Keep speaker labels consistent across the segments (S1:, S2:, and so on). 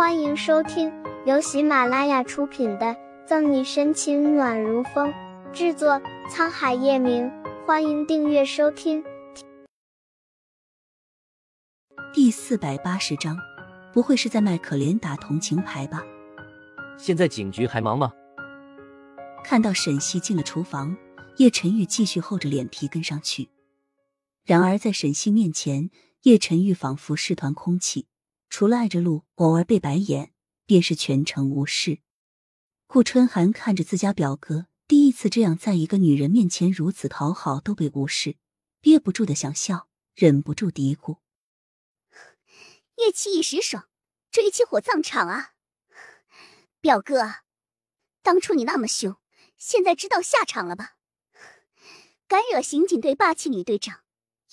S1: 欢迎收听由喜马拉雅出品的《赠你深情暖如风》，制作沧海夜明。欢迎订阅收听。
S2: 第四百八十章，不会是在卖可怜打同情牌吧？
S3: 现在警局还忙吗？
S2: 看到沈西进了厨房，叶晨玉继续厚着脸皮跟上去。然而在沈西面前，叶晨玉仿佛是团空气。除了挨着路，偶尔被白眼，便是全程无视。顾春寒看着自家表哥第一次这样在一个女人面前如此讨好都被无视，憋不住的想笑，忍不住嘀咕：“
S4: 叶气一时爽，追妻火葬场啊！表哥，当初你那么凶，现在知道下场了吧？敢惹刑警队霸气女队长，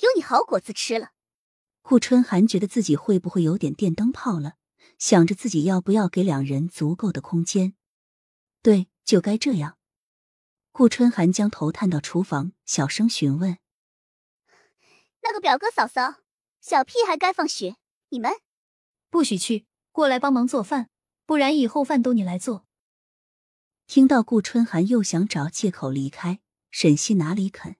S4: 有你好果子吃了。”
S2: 顾春寒觉得自己会不会有点电灯泡了，想着自己要不要给两人足够的空间。对，就该这样。顾春寒将头探到厨房，小声询问：“
S4: 那个表哥嫂嫂，小屁孩该放学，你们
S5: 不许去，过来帮忙做饭，不然以后饭都你来做。”
S2: 听到顾春寒又想找借口离开，沈西哪里肯？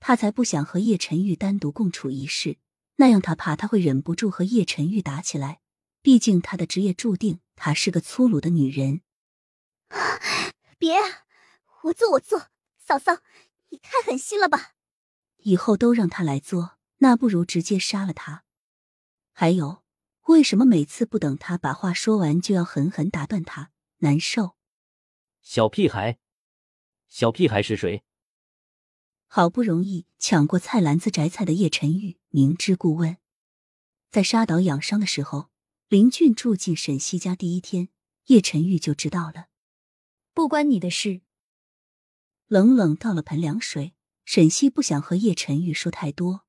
S2: 他才不想和叶晨玉单独共处一室。那样，他怕他会忍不住和叶晨玉打起来。毕竟他的职业注定，她是个粗鲁的女人。
S4: 别，我做我做，嫂嫂，你太狠心了吧！
S2: 以后都让他来做，那不如直接杀了他。还有，为什么每次不等他把话说完，就要狠狠打断他？难受。
S3: 小屁孩，小屁孩是谁？
S2: 好不容易抢过菜篮子摘菜的叶晨玉明知故问，在沙岛养伤的时候，林俊住进沈西家第一天，叶晨玉就知道了。
S5: 不关你的事。
S2: 冷冷倒了盆凉水，沈西不想和叶晨玉说太多。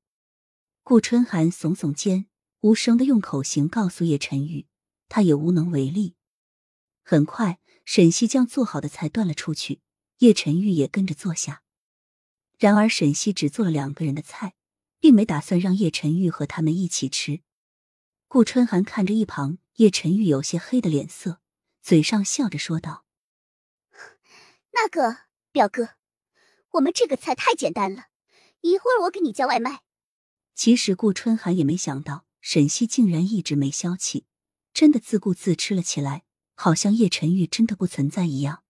S2: 顾春寒耸耸肩，无声的用口型告诉叶晨玉，他也无能为力。很快，沈西将做好的菜端了出去，叶晨玉也跟着坐下。然而，沈西只做了两个人的菜，并没打算让叶晨玉和他们一起吃。顾春寒看着一旁叶晨玉有些黑的脸色，嘴上笑着说道：“
S4: 那个表哥，我们这个菜太简单了，一会儿我给你叫外卖。”
S2: 其实顾春寒也没想到沈西竟然一直没消气，真的自顾自吃了起来，好像叶晨玉真的不存在一样。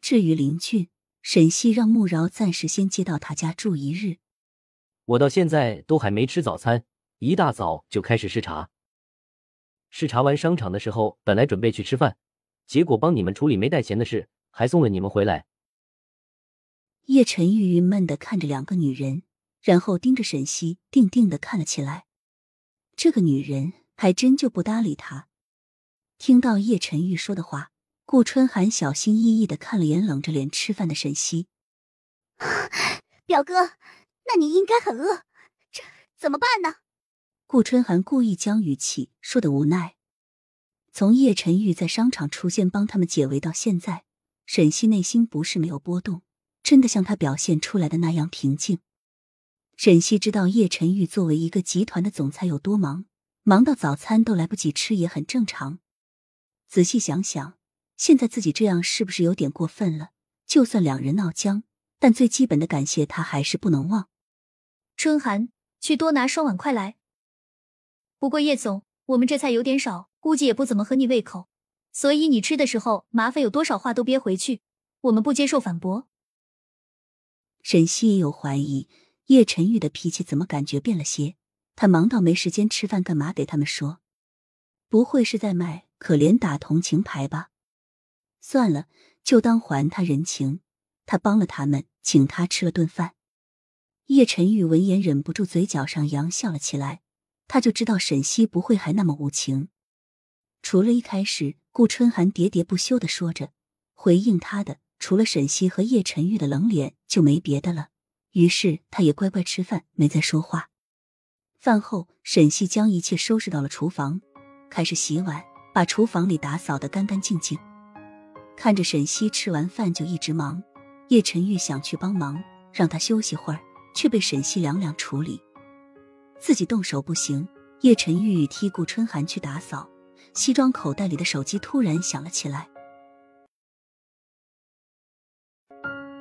S2: 至于林俊，沈西让穆饶暂时先接到他家住一日。
S3: 我到现在都还没吃早餐，一大早就开始视察。视察完商场的时候，本来准备去吃饭，结果帮你们处理没带钱的事，还送了你们回来。
S2: 叶晨玉郁闷的看着两个女人，然后盯着沈西，定定的看了起来。这个女人还真就不搭理他。听到叶晨玉说的话。顾春寒小心翼翼的看了眼冷着脸吃饭的沈西，
S4: 表哥，那你应该很饿，这怎么办呢？
S2: 顾春寒故意将语气说的无奈。从叶晨玉在商场出现帮他们解围到现在，沈西内心不是没有波动，真的像他表现出来的那样平静。沈西知道叶晨玉作为一个集团的总裁有多忙，忙到早餐都来不及吃也很正常。仔细想想。现在自己这样是不是有点过分了？就算两人闹僵，但最基本的感谢他还是不能忘。
S5: 春寒，去多拿双碗筷来。不过叶总，我们这菜有点少，估计也不怎么合你胃口，所以你吃的时候麻烦有多少话都憋回去，我们不接受反驳。
S2: 沈西也有怀疑，叶晨玉的脾气怎么感觉变了些？他忙到没时间吃饭，干嘛给他们说？不会是在卖可怜打同情牌吧？算了，就当还他人情。他帮了他们，请他吃了顿饭。叶晨玉闻言忍不住嘴角上扬，笑了起来。他就知道沈西不会还那么无情。除了一开始顾春寒喋喋不休的说着，回应他的除了沈西和叶晨玉的冷脸，就没别的了。于是他也乖乖吃饭，没再说话。饭后，沈西将一切收拾到了厨房，开始洗碗，把厨房里打扫的干干净净。看着沈西吃完饭就一直忙，叶晨玉想去帮忙，让他休息会儿，却被沈西两两处理。自己动手不行，叶晨玉替顾春寒去打扫，西装口袋里的手机突然响了起来。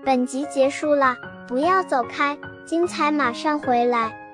S1: 本集结束了，不要走开，精彩马上回来。